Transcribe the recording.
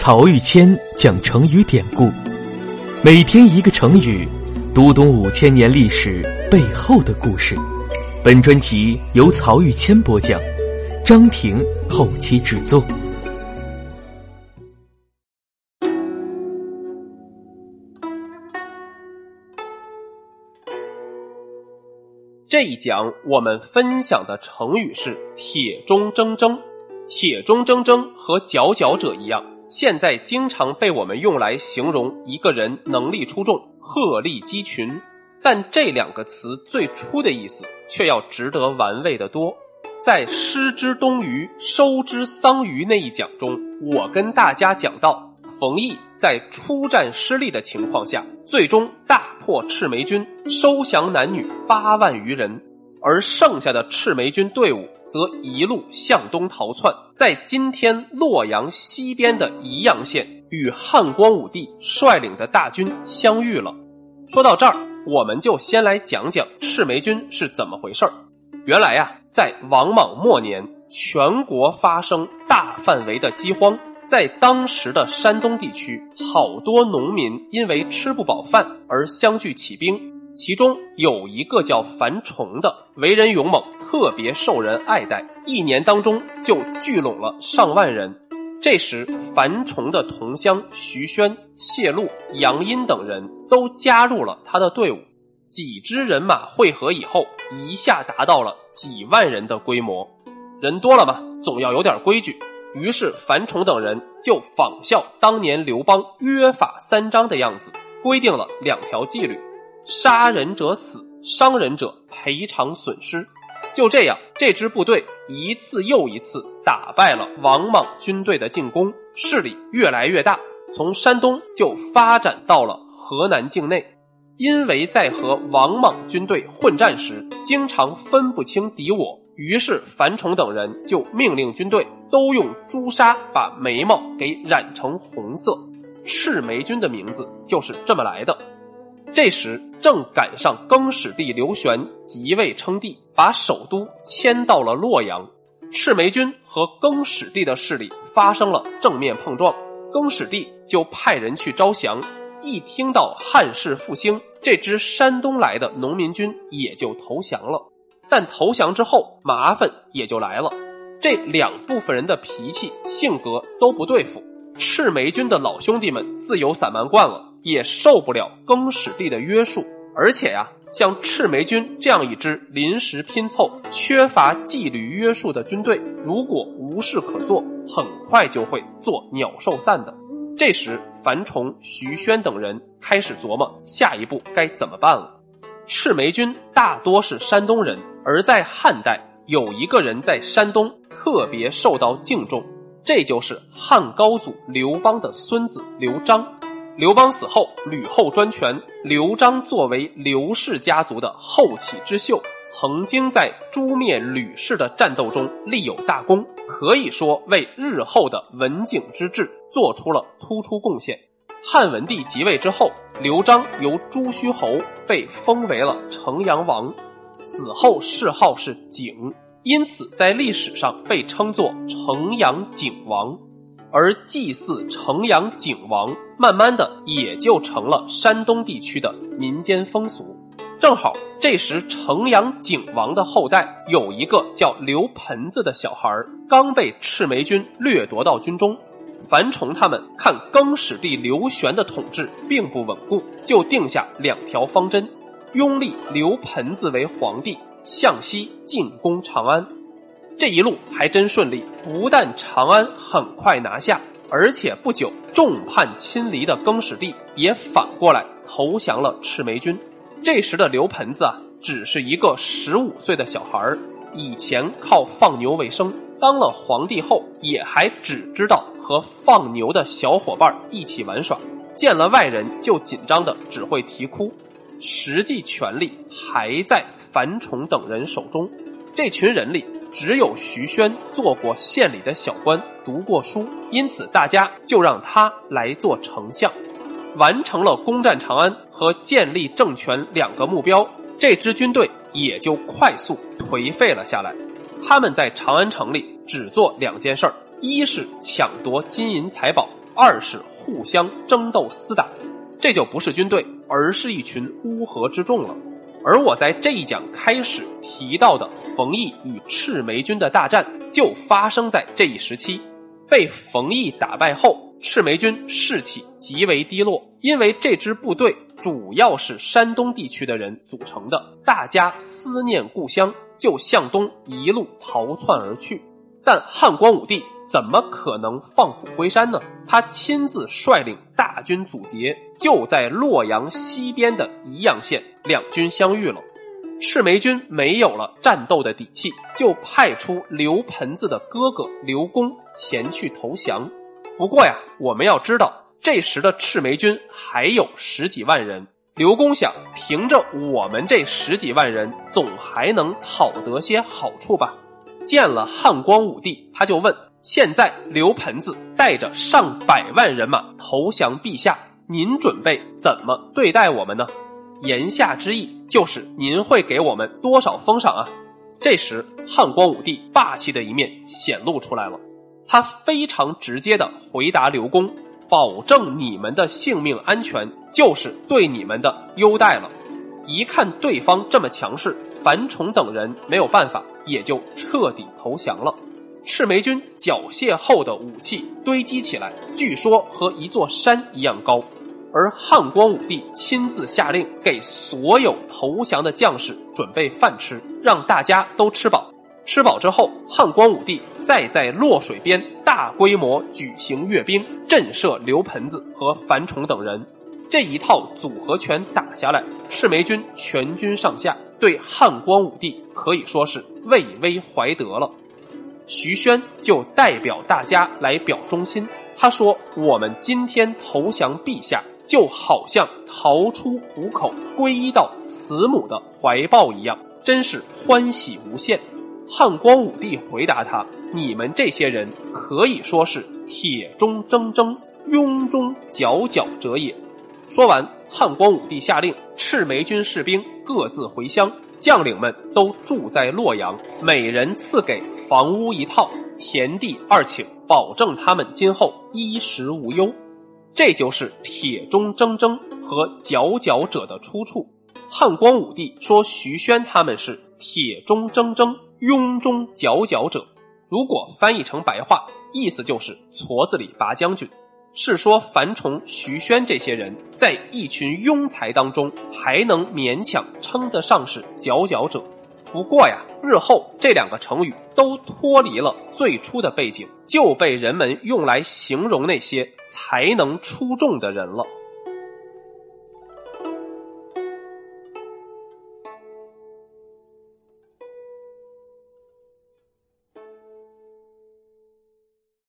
曹玉谦讲成语典故，每天一个成语，读懂五千年历史背后的故事。本专辑由曹玉谦播讲，张婷后期制作。这一讲我们分享的成语是“铁中铮铮”。铁中铮铮和佼佼者一样，现在经常被我们用来形容一个人能力出众、鹤立鸡群。但这两个词最初的意思却要值得玩味的多。在“失之东隅，收之桑榆”那一讲中，我跟大家讲到，冯异在出战失利的情况下，最终大破赤眉军，收降男女八万余人，而剩下的赤眉军队伍则一路向东逃窜，在今天洛阳西边的宜阳县，与汉光武帝率领的大军相遇了。说到这儿。我们就先来讲讲赤眉军是怎么回事儿。原来呀，在王莽末年，全国发生大范围的饥荒，在当时的山东地区，好多农民因为吃不饱饭而相聚起兵。其中有一个叫樊崇的，为人勇猛，特别受人爱戴，一年当中就聚拢了上万人。这时，樊崇的同乡徐宣、谢禄、杨殷等人都加入了他的队伍。几支人马汇合以后，一下达到了几万人的规模。人多了嘛，总要有点规矩。于是，樊崇等人就仿效当年刘邦约法三章的样子，规定了两条纪律：杀人者死，伤人者赔偿损失。就这样，这支部队一次又一次打败了王莽军队的进攻，势力越来越大，从山东就发展到了河南境内。因为在和王莽军队混战时，经常分不清敌我，于是樊崇等人就命令军队都用朱砂把眉毛给染成红色，赤眉军的名字就是这么来的。这时正赶上更始帝刘玄即位称帝，把首都迁到了洛阳。赤眉军和更始帝的势力发生了正面碰撞，更始帝就派人去招降。一听到汉室复兴，这支山东来的农民军也就投降了。但投降之后，麻烦也就来了。这两部分人的脾气性格都不对付，赤眉军的老兄弟们自由散漫惯了。也受不了更始帝的约束，而且呀，像赤眉军这样一支临时拼凑、缺乏纪律约束的军队，如果无事可做，很快就会做鸟兽散的。这时，樊崇、徐宣等人开始琢磨下一步该怎么办了。赤眉军大多是山东人，而在汉代，有一个人在山东特别受到敬重，这就是汉高祖刘邦的孙子刘璋。刘邦死后，吕后专权。刘璋作为刘氏家族的后起之秀，曾经在诛灭吕氏的战斗中立有大功，可以说为日后的文景之治做出了突出贡献。汉文帝即位之后，刘璋由朱虚侯被封为了城阳王，死后谥号是景，因此在历史上被称作城阳景王。而祭祀城阳景王，慢慢的也就成了山东地区的民间风俗。正好这时，城阳景王的后代有一个叫刘盆子的小孩，刚被赤眉军掠夺到军中。樊崇他们看更始帝刘玄的统治并不稳固，就定下两条方针：拥立刘盆子为皇帝，向西进攻长安。这一路还真顺利，不但长安很快拿下，而且不久众叛亲离的更始帝也反过来投降了赤眉军。这时的刘盆子啊，只是一个十五岁的小孩儿，以前靠放牛为生，当了皇帝后也还只知道和放牛的小伙伴一起玩耍，见了外人就紧张的只会啼哭，实际权力还在樊崇等人手中。这群人里。只有徐宣做过县里的小官，读过书，因此大家就让他来做丞相。完成了攻占长安和建立政权两个目标，这支军队也就快速颓废了下来。他们在长安城里只做两件事儿：一是抢夺金银财宝，二是互相争斗厮打，这就不是军队，而是一群乌合之众了。而我在这一讲开始提到的冯异与赤眉军的大战，就发生在这一时期。被冯异打败后，赤眉军士气极为低落，因为这支部队主要是山东地区的人组成的，大家思念故乡，就向东一路逃窜而去。但汉光武帝怎么可能放虎归山呢？他亲自率领大军阻截，就在洛阳西边的宜阳县，两军相遇了。赤眉军没有了战斗的底气，就派出刘盆子的哥哥刘公前去投降。不过呀，我们要知道，这时的赤眉军还有十几万人。刘公想，凭着我们这十几万人，总还能讨得些好处吧？见了汉光武帝，他就问：现在刘盆子带着上百万人马投降陛下，您准备怎么对待我们呢？言下之意就是您会给我们多少封赏啊？这时汉光武帝霸气的一面显露出来了，他非常直接的回答刘公：“保证你们的性命安全，就是对你们的优待了。”一看对方这么强势，樊崇等人没有办法，也就彻底投降了。赤眉军缴械后的武器堆积起来，据说和一座山一样高。而汉光武帝亲自下令给所有投降的将士准备饭吃，让大家都吃饱。吃饱之后，汉光武帝再在洛水边大规模举行阅兵，震慑刘盆子和樊崇等人。这一套组合拳打下来，赤眉军全军上下对汉光武帝可以说是畏威怀德了。徐宣就代表大家来表忠心，他说：“我们今天投降陛下。”就好像逃出虎口，皈依到慈母的怀抱一样，真是欢喜无限。汉光武帝回答他：“你们这些人可以说是铁中铮铮、庸中佼佼者也。”说完，汉光武帝下令赤眉军士兵各自回乡，将领们都住在洛阳，每人赐给房屋一套，田地二顷，保证他们今后衣食无忧。这就是铁中铮铮和佼佼者的出处。汉光武帝说徐宣他们是铁中铮铮、庸中佼佼者。如果翻译成白话，意思就是矬子里拔将军，是说樊崇、徐宣这些人在一群庸才当中还能勉强称得上是佼佼者。不过呀，日后这两个成语都脱离了最初的背景，就被人们用来形容那些才能出众的人了。